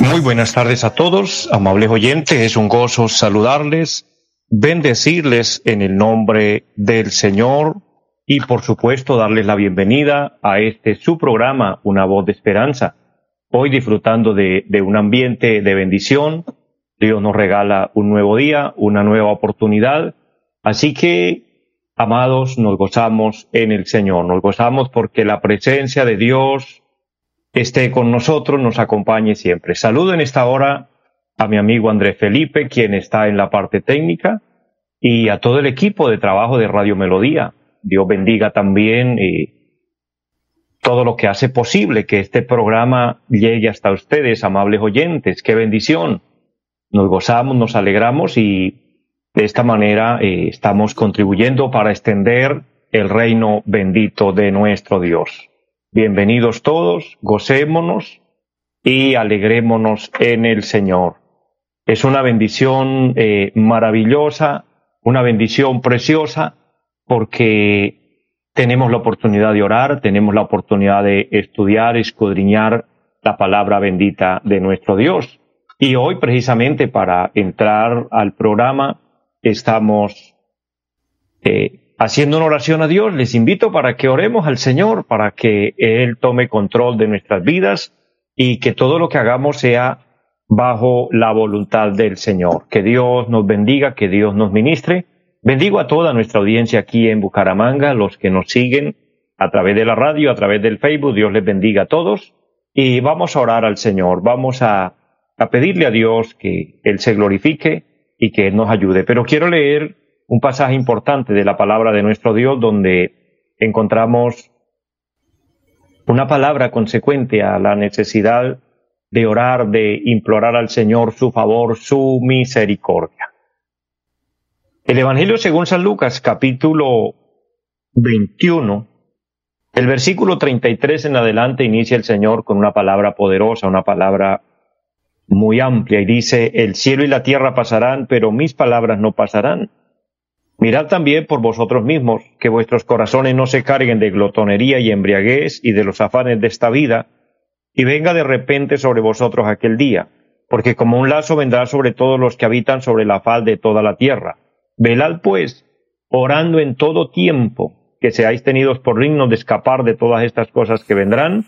muy buenas tardes a todos, amables oyentes. Es un gozo saludarles, bendecirles en el nombre del Señor y por supuesto darles la bienvenida a este su programa, Una voz de esperanza. Hoy disfrutando de un ambiente de bendición. Dios nos regala un nuevo día, una nueva oportunidad. Así que, amados, nos gozamos en el Señor. Nos gozamos porque la presencia de Dios esté con nosotros, nos acompañe siempre. Saludo en esta hora a mi amigo Andrés Felipe, quien está en la parte técnica, y a todo el equipo de trabajo de Radio Melodía. Dios bendiga también eh, todo lo que hace posible que este programa llegue hasta ustedes, amables oyentes. Qué bendición. Nos gozamos, nos alegramos y de esta manera eh, estamos contribuyendo para extender el reino bendito de nuestro Dios. Bienvenidos todos, gocémonos y alegrémonos en el Señor. Es una bendición eh, maravillosa, una bendición preciosa, porque tenemos la oportunidad de orar, tenemos la oportunidad de estudiar, escudriñar la palabra bendita de nuestro Dios. Y hoy precisamente para entrar al programa estamos eh, haciendo una oración a Dios, les invito para que oremos al Señor, para que Él tome control de nuestras vidas y que todo lo que hagamos sea bajo la voluntad del Señor. Que Dios nos bendiga, que Dios nos ministre. Bendigo a toda nuestra audiencia aquí en Bucaramanga, los que nos siguen a través de la radio, a través del Facebook. Dios les bendiga a todos. Y vamos a orar al Señor, vamos a, a pedirle a Dios que Él se glorifique y que Él nos ayude. Pero quiero leer un pasaje importante de la palabra de nuestro Dios donde encontramos una palabra consecuente a la necesidad de orar, de implorar al Señor su favor, su misericordia. El Evangelio según San Lucas, capítulo 21, el versículo 33 en adelante inicia el Señor con una palabra poderosa, una palabra muy amplia, y dice, el cielo y la tierra pasarán, pero mis palabras no pasarán. Mirad también por vosotros mismos, que vuestros corazones no se carguen de glotonería y embriaguez y de los afanes de esta vida, y venga de repente sobre vosotros aquel día, porque como un lazo vendrá sobre todos los que habitan sobre la faz de toda la tierra. Velad pues, orando en todo tiempo, que seáis tenidos por dignos de escapar de todas estas cosas que vendrán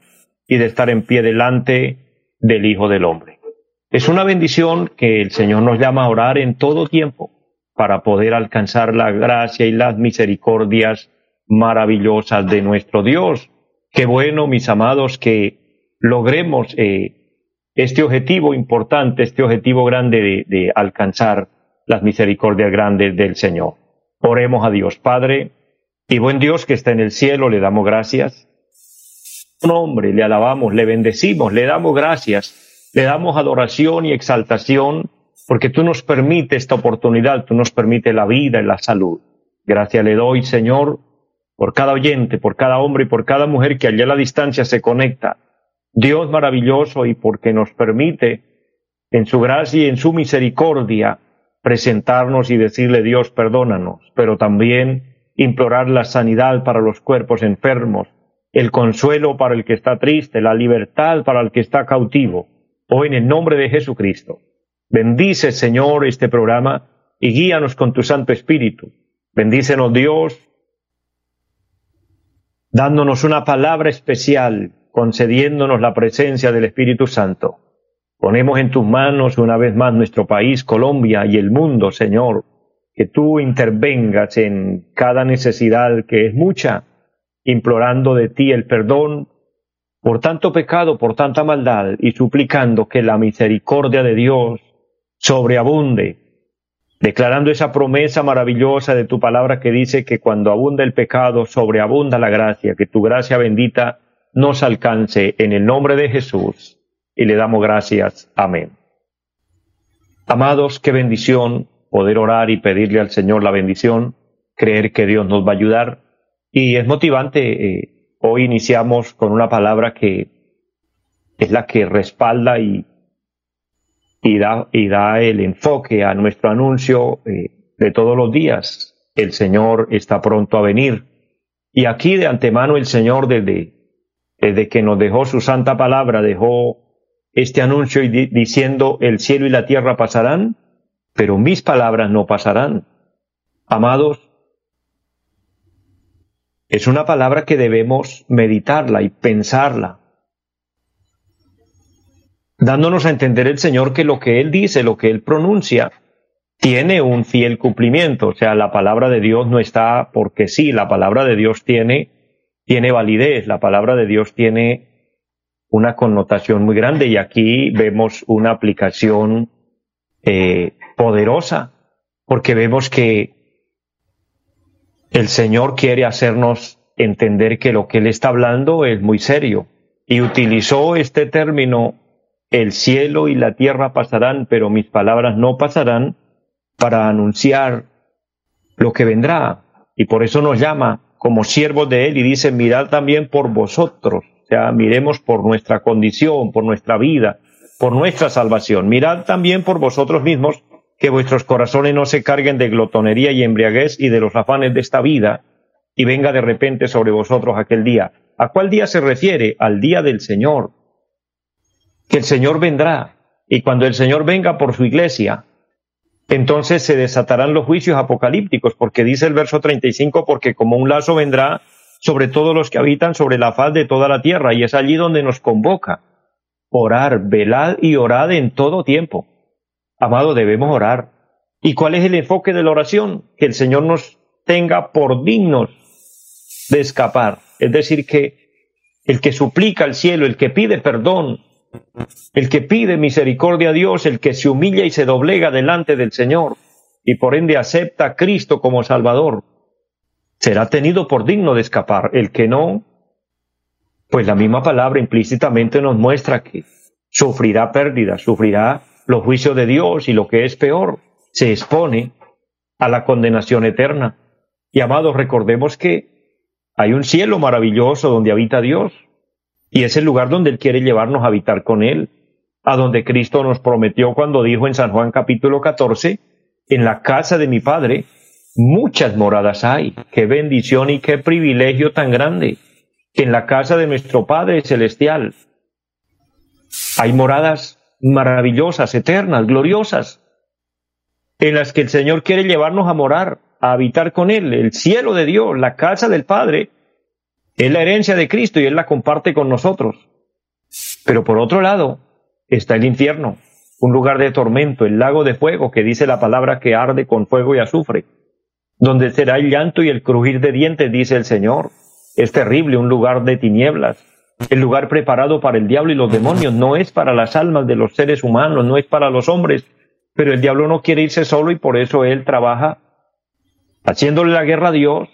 y de estar en pie delante del Hijo del Hombre. Es una bendición que el Señor nos llama a orar en todo tiempo para poder alcanzar la gracia y las misericordias maravillosas de nuestro Dios. Qué bueno, mis amados, que logremos eh, este objetivo importante, este objetivo grande de, de alcanzar las misericordias grandes del Señor. Oremos a Dios, Padre, y buen Dios que está en el cielo, le damos gracias. Nombre, le alabamos, le bendecimos, le damos gracias, le damos adoración y exaltación porque tú nos permites esta oportunidad, tú nos permites la vida y la salud. Gracias le doy, Señor, por cada oyente, por cada hombre y por cada mujer que allá a la distancia se conecta. Dios maravilloso y porque nos permite, en su gracia y en su misericordia, presentarnos y decirle Dios, perdónanos, pero también implorar la sanidad para los cuerpos enfermos, el consuelo para el que está triste, la libertad para el que está cautivo, o en el nombre de Jesucristo. Bendice, Señor, este programa y guíanos con tu Santo Espíritu. Bendícenos, Dios, dándonos una palabra especial, concediéndonos la presencia del Espíritu Santo. Ponemos en tus manos una vez más nuestro país, Colombia y el mundo, Señor, que tú intervengas en cada necesidad que es mucha, implorando de ti el perdón por tanto pecado, por tanta maldad y suplicando que la misericordia de Dios sobreabunde, declarando esa promesa maravillosa de tu palabra que dice que cuando abunda el pecado, sobreabunda la gracia, que tu gracia bendita nos alcance en el nombre de Jesús y le damos gracias. Amén. Amados, qué bendición poder orar y pedirle al Señor la bendición, creer que Dios nos va a ayudar. Y es motivante, eh, hoy iniciamos con una palabra que es la que respalda y, y, da, y da el enfoque a nuestro anuncio eh, de todos los días. El Señor está pronto a venir. Y aquí de antemano el Señor desde, desde que nos dejó su santa palabra, dejó este anuncio diciendo el cielo y la tierra pasarán, pero mis palabras no pasarán. Amados, es una palabra que debemos meditarla y pensarla, dándonos a entender el Señor que lo que Él dice, lo que Él pronuncia, tiene un fiel cumplimiento. O sea, la palabra de Dios no está porque sí, la palabra de Dios tiene, tiene validez, la palabra de Dios tiene una connotación muy grande. Y aquí vemos una aplicación eh, poderosa porque vemos que el Señor quiere hacernos entender que lo que Él está hablando es muy serio y utilizó este término el cielo y la tierra pasarán, pero mis palabras no pasarán para anunciar lo que vendrá. Y por eso nos llama como siervos de Él y dice, mirad también por vosotros sea, miremos por nuestra condición, por nuestra vida, por nuestra salvación. Mirad también por vosotros mismos que vuestros corazones no se carguen de glotonería y embriaguez y de los afanes de esta vida, y venga de repente sobre vosotros aquel día. ¿A cuál día se refiere? Al día del Señor. Que el Señor vendrá, y cuando el Señor venga por su iglesia, entonces se desatarán los juicios apocalípticos, porque dice el verso 35, porque como un lazo vendrá sobre todos los que habitan sobre la faz de toda la tierra, y es allí donde nos convoca. Orar, velad y orad en todo tiempo. Amado, debemos orar. ¿Y cuál es el enfoque de la oración? Que el Señor nos tenga por dignos de escapar. Es decir, que el que suplica al cielo, el que pide perdón, el que pide misericordia a Dios, el que se humilla y se doblega delante del Señor, y por ende acepta a Cristo como Salvador, será tenido por digno de escapar. El que no, pues la misma palabra implícitamente nos muestra que sufrirá pérdida, sufrirá los juicios de Dios y lo que es peor, se expone a la condenación eterna. Y amados, recordemos que hay un cielo maravilloso donde habita Dios y es el lugar donde Él quiere llevarnos a habitar con Él, a donde Cristo nos prometió cuando dijo en San Juan capítulo 14, en la casa de mi Padre muchas moradas hay. Qué bendición y qué privilegio tan grande que en la casa de nuestro Padre Celestial hay moradas maravillosas, eternas, gloriosas, en las que el Señor quiere llevarnos a morar, a habitar con Él, el cielo de Dios, la casa del Padre, es la herencia de Cristo y Él la comparte con nosotros. Pero por otro lado está el infierno, un lugar de tormento, el lago de fuego que dice la palabra que arde con fuego y azufre donde será el llanto y el crujir de dientes, dice el Señor. Es terrible, un lugar de tinieblas. El lugar preparado para el diablo y los demonios no es para las almas de los seres humanos, no es para los hombres, pero el diablo no quiere irse solo y por eso él trabaja haciéndole la guerra a Dios,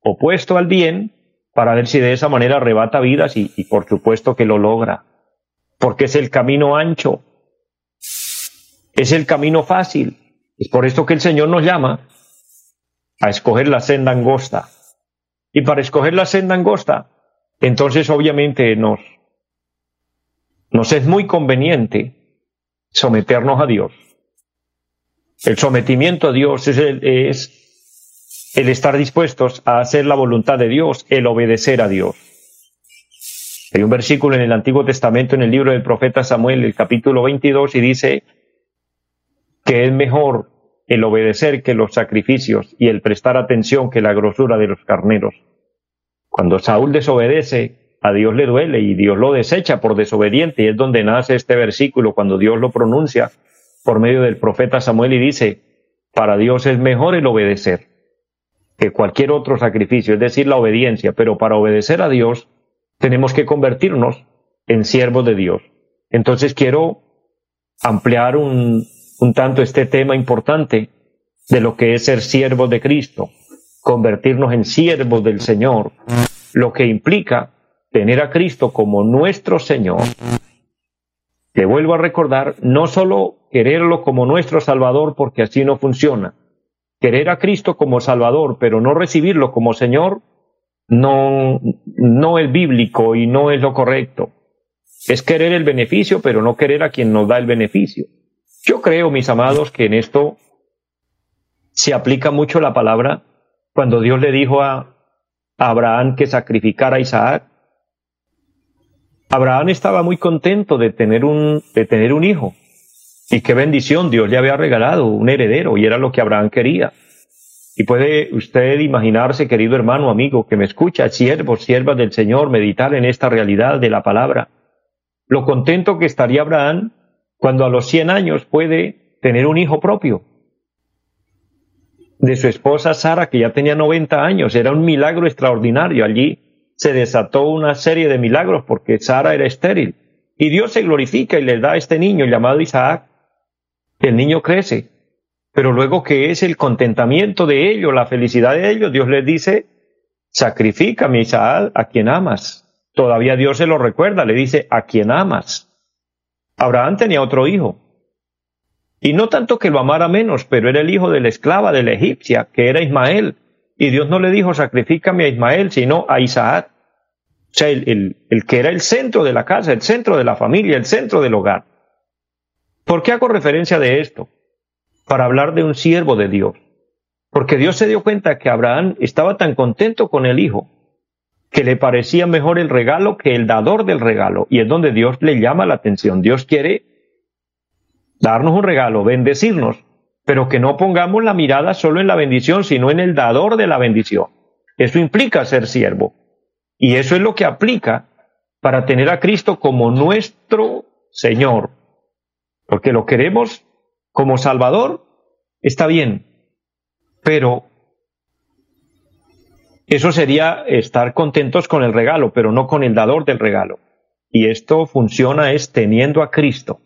opuesto al bien, para ver si de esa manera arrebata vidas y, por supuesto que lo logra, porque es el camino ancho, es el camino fácil. Es por esto que el Señor nos llama a escoger la senda angosta. Y para escoger la senda angosta, entonces obviamente nos, es muy conveniente someternos a Dios. El sometimiento a Dios es el, es el estar dispuestos a hacer la voluntad de Dios, el obedecer a Dios. Hay un versículo en el Antiguo Testamento, en el libro del profeta Samuel, el capítulo 22, y dice que es mejor el obedecer que los sacrificios y el prestar atención que la grosura de los carneros. Cuando Saúl desobedece, a Dios le duele y Dios lo desecha por desobediente. Y es donde nace este versículo cuando Dios lo pronuncia por medio del profeta Samuel y dice, para Dios es mejor el obedecer que cualquier otro sacrificio, es decir, la obediencia, pero para obedecer a Dios tenemos que convertirnos en siervos de Dios. Entonces quiero ampliar un, un tanto este tema importante de lo que es ser siervos de Cristo, convertirnos en siervos del Señor, lo que implica tener a Cristo como nuestro Señor, le vuelvo a recordar, no solo quererlo como nuestro Salvador, porque así no funciona. Querer a Cristo como Salvador, pero no recibirlo como Señor, no, no es bíblico y no es lo correcto. Es querer el beneficio, pero no querer a quien nos da el beneficio. Yo creo, mis amados, que en esto se aplica mucho la palabra cuando Dios le dijo a Abraham que sacrificara a Isaac. Abraham estaba muy contento de tener un, de tener un hijo. Y qué bendición, Dios le había regalado un heredero y era lo que Abraham quería. Y puede usted imaginarse, querido hermano, amigo, que me escucha, siervos, siervas del Señor, meditar en esta realidad de la palabra. Lo contento que estaría Abraham cuando a los 100 años puede tener un hijo propio. De su esposa Sara, que ya tenía 90 años, era un milagro extraordinario. Allí se desató una serie de milagros porque Sara era estéril. Y Dios se glorifica y le da a este niño llamado Isaac. El niño crece, pero luego que es el contentamiento de ellos, la felicidad de ellos, Dios les dice, sacrifícame Isaac a quien amas. Todavía Dios se lo recuerda, le dice, a quien amas. Abraham tenía otro hijo. Y no tanto que lo amara menos, pero era el hijo de la esclava de la egipcia, que era Ismael. Y Dios no le dijo, sacrifícame a Ismael, sino a Isaac. O sea, el, el que era el centro de la casa, el centro de la familia, el centro del hogar. ¿Por qué hago referencia de esto? Para hablar de un siervo de Dios. Porque Dios se dio cuenta que Abraham estaba tan contento con el hijo que le parecía mejor el regalo que el dador del regalo. Y es donde Dios le llama la atención. Dios quiere darnos un regalo, bendecirnos, pero que no pongamos la mirada solo en la bendición, sino en el dador de la bendición. Eso implica ser siervo. Y eso es lo que aplica para tener a Cristo como nuestro Señor. Porque lo queremos como Salvador, está bien, pero eso sería estar contentos con el regalo, pero no con el dador del regalo. Y esto funciona es teniendo a Cristo.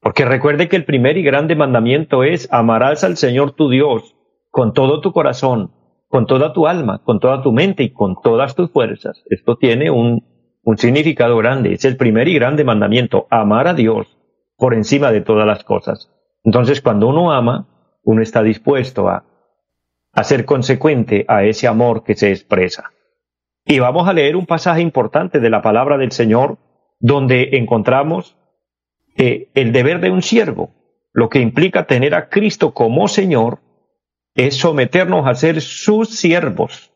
Porque recuerde que el primer y grande mandamiento es amarás al Señor tu Dios con todo tu corazón, con toda tu alma, con toda tu mente y con todas tus fuerzas. Esto tiene un, significado grande. Es el primer y grande mandamiento, amar a Dios por encima de todas las cosas. Entonces, cuando uno ama, uno está dispuesto a a ser consecuente a ese amor que se expresa. Y vamos a leer un pasaje importante de la palabra del Señor donde encontramos eh, el deber de un siervo, lo que implica tener a Cristo como Señor, es someternos a ser sus siervos.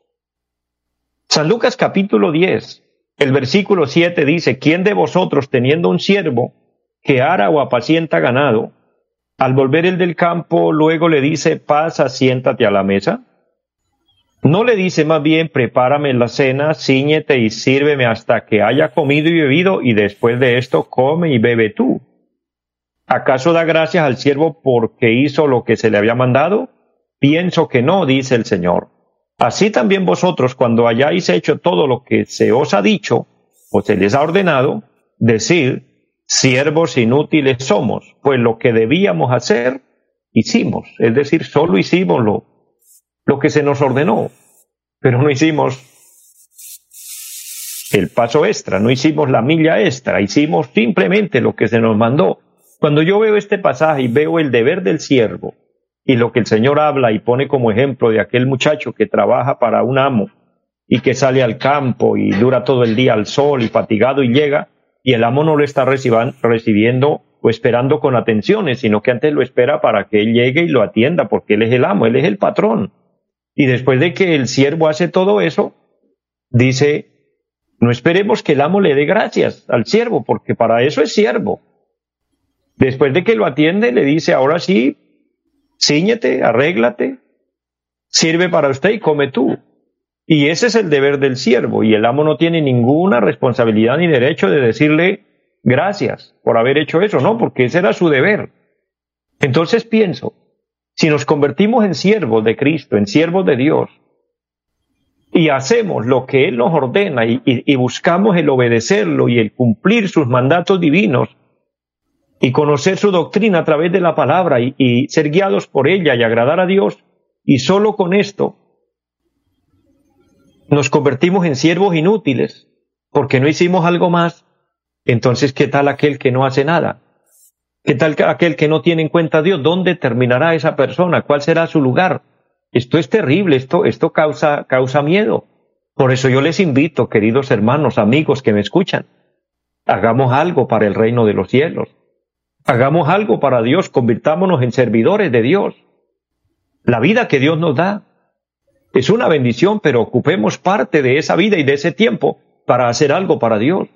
San Lucas capítulo 10, el versículo 7 dice, ¿quién de vosotros teniendo un siervo que ara o apacienta ganado, al volver el del campo, luego le dice, pasa, siéntate a la mesa. No le dice más bien, prepárame la cena, ciñete y sírveme hasta que haya comido y bebido, y después de esto come y bebe tú. ¿Acaso da gracias al siervo porque hizo lo que se le había mandado? Pienso que no, dice el Señor. Así también vosotros, cuando hayáis hecho todo lo que se os ha dicho o se les ha ordenado, decid, siervos inútiles somos, pues lo que debíamos hacer, hicimos. Es decir, solo hicimos lo, lo que se nos ordenó, pero no hicimos el paso extra, no hicimos la milla extra, hicimos simplemente lo que se nos mandó. Cuando yo veo este pasaje y veo el deber del siervo y lo que el Señor habla y pone como ejemplo de aquel muchacho que trabaja para un amo y que sale al campo y dura todo el día al sol y fatigado y llega, y el amo no lo está recibiendo o esperando con atenciones, sino que antes lo espera para que él llegue y lo atienda, porque él es el amo, él es el patrón. Y después de que el siervo hace todo eso, dice, no esperemos que el amo le dé gracias al siervo, porque para eso es siervo. Después de que lo atiende, le dice, ahora sí, ciñete, arréglate, sirve para usted y come tú. Y ese es el deber del siervo, y el amo no tiene ninguna responsabilidad ni derecho de decirle gracias por haber hecho eso, no, porque ese era su deber. Entonces pienso, si nos convertimos en siervos de Cristo, en siervos de Dios, y hacemos lo que Él nos ordena y, buscamos el obedecerlo y el cumplir sus mandatos divinos y conocer su doctrina a través de la palabra y ser guiados por ella y agradar a Dios, y solo con esto nos convertimos en siervos inútiles, porque no hicimos algo más, entonces ¿qué tal aquel que no hace nada? ¿Qué tal aquel que no tiene en cuenta a Dios? ¿Dónde terminará esa persona? ¿Cuál será su lugar? Esto es terrible, esto, esto causa, causa miedo. Por eso yo les invito, queridos hermanos, amigos que me escuchan, hagamos algo para el reino de los cielos. Hagamos algo para Dios, convirtámonos en servidores de Dios. La vida que Dios nos da es una bendición, pero ocupemos parte de esa vida y de ese tiempo para hacer algo para Dios.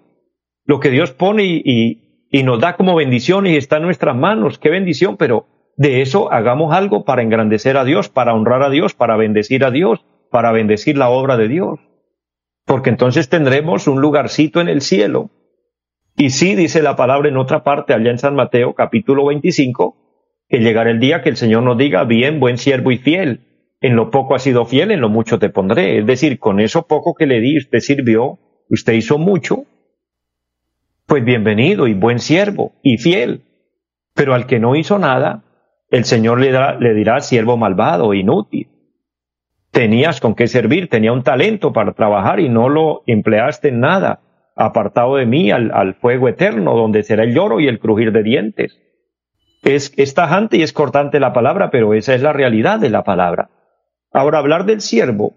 Lo que Dios pone y, nos da como bendición y está en nuestras manos, qué bendición, pero de eso hagamos algo para engrandecer a Dios, para honrar a Dios, para bendecir a Dios, para bendecir la obra de Dios. Porque entonces tendremos un lugarcito en el cielo. Y sí dice la palabra en otra parte, allá en San Mateo capítulo 25, que llegará el día que el Señor nos diga, bien, buen siervo y fiel, en lo poco has sido fiel, en lo mucho te pondré. Es decir, con eso poco que le di, usted sirvió, usted hizo mucho, pues bienvenido y buen siervo y fiel. Pero al que no hizo nada, el Señor le, le dirá siervo malvado, inútil. Tenías con qué servir, tenía un talento para trabajar y no lo empleaste en nada, apartado de mí al, fuego eterno, donde será el lloro y el crujir de dientes. Es, es tajante y es cortante la palabra, pero esa es la realidad de la palabra. Ahora, hablar del siervo,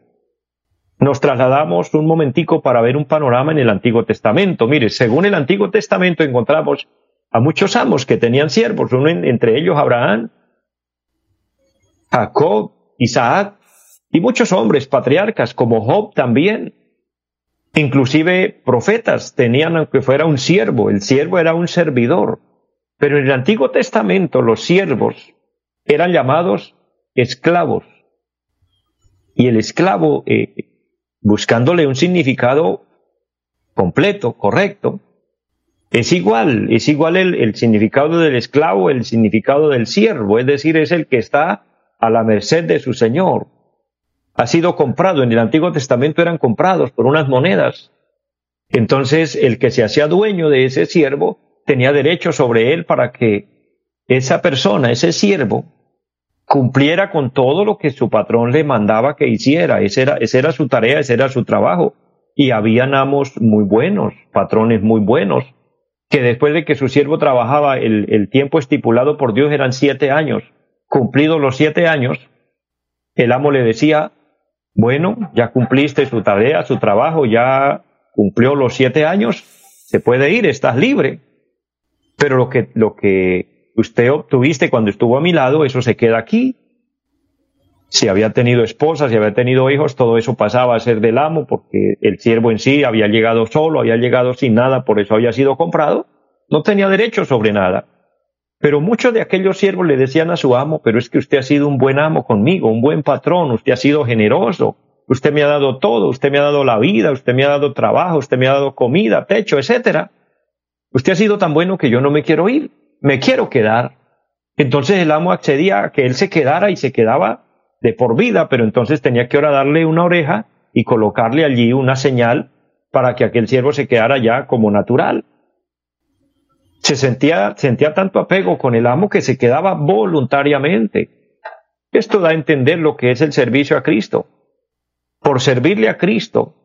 nos trasladamos un momentico para ver un panorama en el Antiguo Testamento. Mire, según el Antiguo Testamento encontramos a muchos amos que tenían siervos, uno entre ellos Abraham, Jacob, Isaac y muchos hombres patriarcas como Job también. Inclusive profetas tenían aunque fuera un siervo, el siervo era un servidor. Pero en el Antiguo Testamento los siervos eran llamados esclavos. Y el esclavo, eh, buscándole un significado completo, correcto, es igual, es igual el, el, significado del esclavo, el significado del siervo, es decir, es el que está a la merced de su Señor. Ha sido comprado, en el Antiguo Testamento eran comprados por unas monedas. Entonces, el que se hacía dueño de ese siervo tenía derecho sobre él para que esa persona, ese siervo, cumpliera con todo lo que su patrón le mandaba que hiciera. Esa era, era su tarea, ese era su trabajo. Y habían amos muy buenos, patrones muy buenos, que después de que su siervo trabajaba el tiempo estipulado por Dios eran siete años. Cumplidos los siete años, el amo le decía, bueno, ya cumpliste su tarea, su trabajo, ya cumplió los siete años, se puede ir, estás libre. Pero lo que, lo que usted obtuviste cuando estuvo a mi lado, eso se queda aquí. Si había tenido esposa, si había tenido hijos, todo eso pasaba a ser del amo porque el siervo en sí había llegado solo, había llegado sin nada, por eso había sido comprado. No tenía derecho sobre nada. Pero muchos de aquellos siervos le decían a su amo, pero es que usted ha sido un buen amo conmigo, un buen patrón, usted ha sido generoso, usted me ha dado todo, usted me ha dado la vida, usted me ha dado trabajo, usted me ha dado comida, techo, etcétera. Usted ha sido tan bueno que yo no me quiero ir, me quiero quedar. Entonces el amo accedía a que él se quedara y se quedaba de por vida, pero entonces tenía que ahora darle una oreja y colocarle allí una señal para que aquel siervo se quedara ya como natural. Se sentía, sentía tanto apego con el amo que se quedaba voluntariamente. Esto da a entender lo que es el servicio a Cristo. Por servirle a Cristo,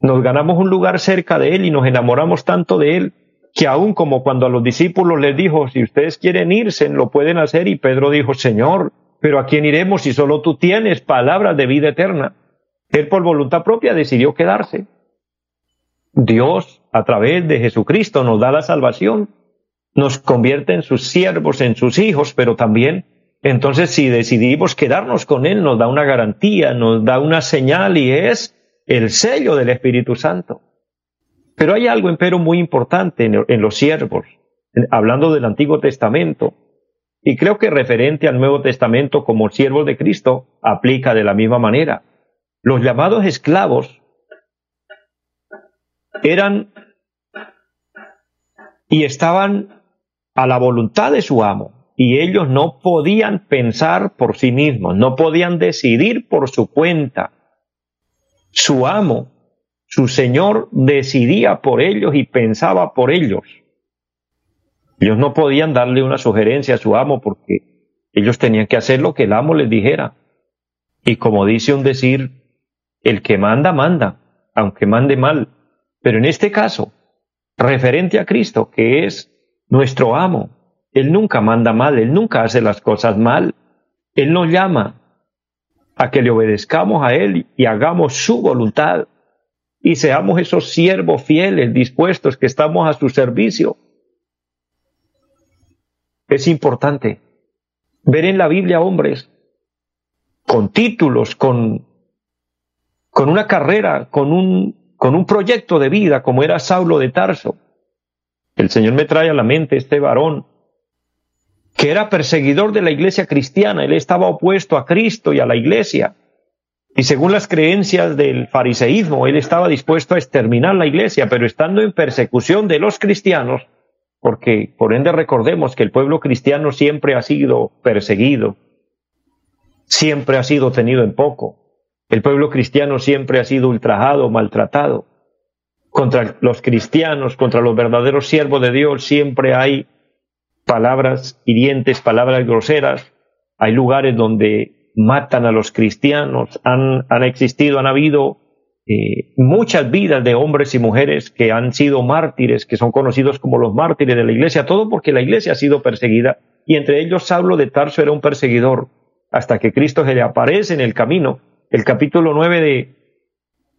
nos ganamos un lugar cerca de Él y nos enamoramos tanto de Él que aún como cuando a los discípulos les dijo, si ustedes quieren irse, lo pueden hacer, y Pedro dijo, Señor, pero ¿a quién iremos si solo tú tienes palabras de vida eterna? Él por voluntad propia decidió quedarse. Dios, a través de Jesucristo, nos da la salvación, nos convierte en sus siervos, en sus hijos, pero también, entonces, si decidimos quedarnos con Él, nos da una garantía, nos da una señal y es el sello del Espíritu Santo. Pero hay algo, empero, muy importante en, los siervos, hablando del Antiguo Testamento, y creo que referente al Nuevo Testamento como siervos de Cristo aplica de la misma manera. Los llamados esclavos eran y estaban a la voluntad de su amo y ellos no podían pensar por sí mismos, no podían decidir por su cuenta. Su amo su Señor decidía por ellos y pensaba por ellos. Ellos no podían darle una sugerencia a su amo porque ellos tenían que hacer lo que el amo les dijera. Y como dice un decir, el que manda, manda, aunque mande mal. Pero en este caso, referente a Cristo, que es nuestro amo, Él nunca manda mal, Él nunca hace las cosas mal, Él nos llama a que le obedezcamos a Él y hagamos su voluntad y seamos esos siervos fieles, dispuestos, que estamos a su servicio. Es importante ver en la Biblia hombres con títulos, con, con una carrera, con un, con un proyecto de vida, como era Saulo de Tarso. El Señor me trae a la mente este varón que era perseguidor de la iglesia cristiana, él estaba opuesto a Cristo y a la iglesia. Y según las creencias del fariseísmo, él estaba dispuesto a exterminar la iglesia, pero estando en persecución de los cristianos, porque por ende recordemos que el pueblo cristiano siempre ha sido perseguido, siempre ha sido tenido en poco. El pueblo cristiano siempre ha sido ultrajado, maltratado. Contra los cristianos, contra los verdaderos siervos de Dios, siempre hay palabras hirientes, palabras groseras. Hay lugares donde matan a los cristianos. Han, han existido, han habido eh, muchas vidas de hombres y mujeres que han sido mártires, que son conocidos como los mártires de la iglesia, todo porque la iglesia ha sido perseguida. Y entre ellos Saulo de Tarso era un perseguidor hasta que Cristo se le aparece en el camino. El capítulo 9 de,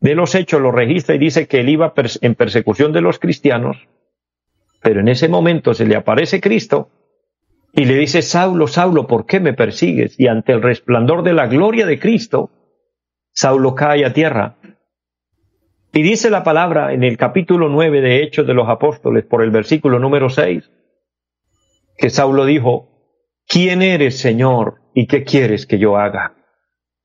de los Hechos lo registra y dice que él iba en persecución de los cristianos, pero en ese momento se le aparece Cristo y le dice, Saulo, Saulo, ¿por qué me persigues? Y ante el resplandor de la gloria de Cristo, Saulo cae a tierra. Y dice la palabra en el capítulo 9 de Hechos de los Apóstoles, por el versículo número 6, que Saulo dijo, ¿quién eres, Señor? ¿y qué quieres que yo haga?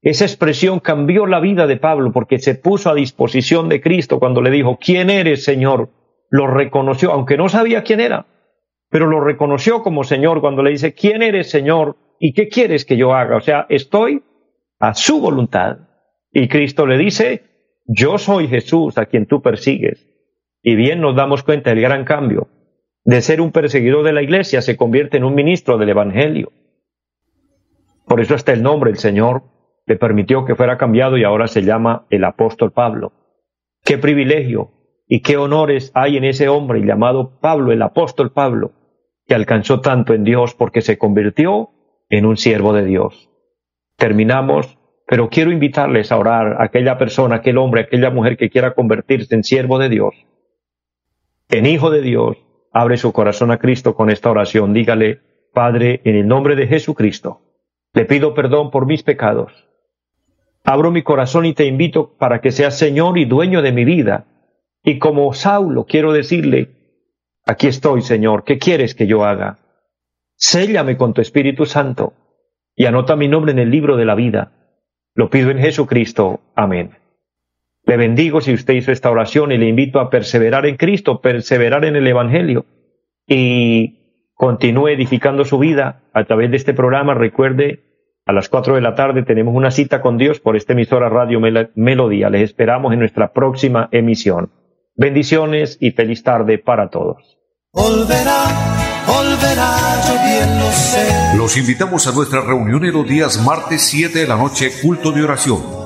Esa expresión cambió la vida de Pablo porque se puso a disposición de Cristo cuando le dijo, ¿quién eres, Señor? Lo reconoció, aunque no sabía quién era, pero lo reconoció como Señor cuando le dice, ¿quién eres, Señor? ¿Y qué quieres que yo haga? O sea, estoy a su voluntad. Y Cristo le dice, yo soy Jesús a quien tú persigues. Y bien nos damos cuenta del gran cambio. De ser un perseguidor de la iglesia se convierte en un ministro del Evangelio. Por eso hasta el nombre, el Señor le permitió que fuera cambiado y ahora se llama el apóstol Pablo. Qué privilegio y qué honores hay en ese hombre llamado Pablo, el apóstol Pablo, que alcanzó tanto en Dios porque se convirtió en un siervo de Dios. Terminamos, pero quiero invitarles a orar a aquella persona, aquel hombre, aquella mujer que quiera convertirse en siervo de Dios, en hijo de Dios, abre su corazón a Cristo con esta oración. Dígale, Padre, en el nombre de Jesucristo, le pido perdón por mis pecados. Abro mi corazón y te invito para que seas Señor y dueño de mi vida. Y como Saulo quiero decirle, aquí estoy, Señor, ¿qué quieres que yo haga? Séllame con tu Espíritu Santo y anota mi nombre en el libro de la vida. Lo pido en Jesucristo. Amén. Le bendigo si usted hizo esta oración y le invito a perseverar en Cristo, perseverar en el Evangelio y continúe edificando su vida a través de este programa. Recuerde a las 4 de la tarde tenemos una cita con Dios por esta emisora Radio Melodía. Les esperamos en nuestra próxima emisión. Bendiciones y feliz tarde para todos. Los invitamos a nuestra reunión en los días martes 7 de la noche, culto de oración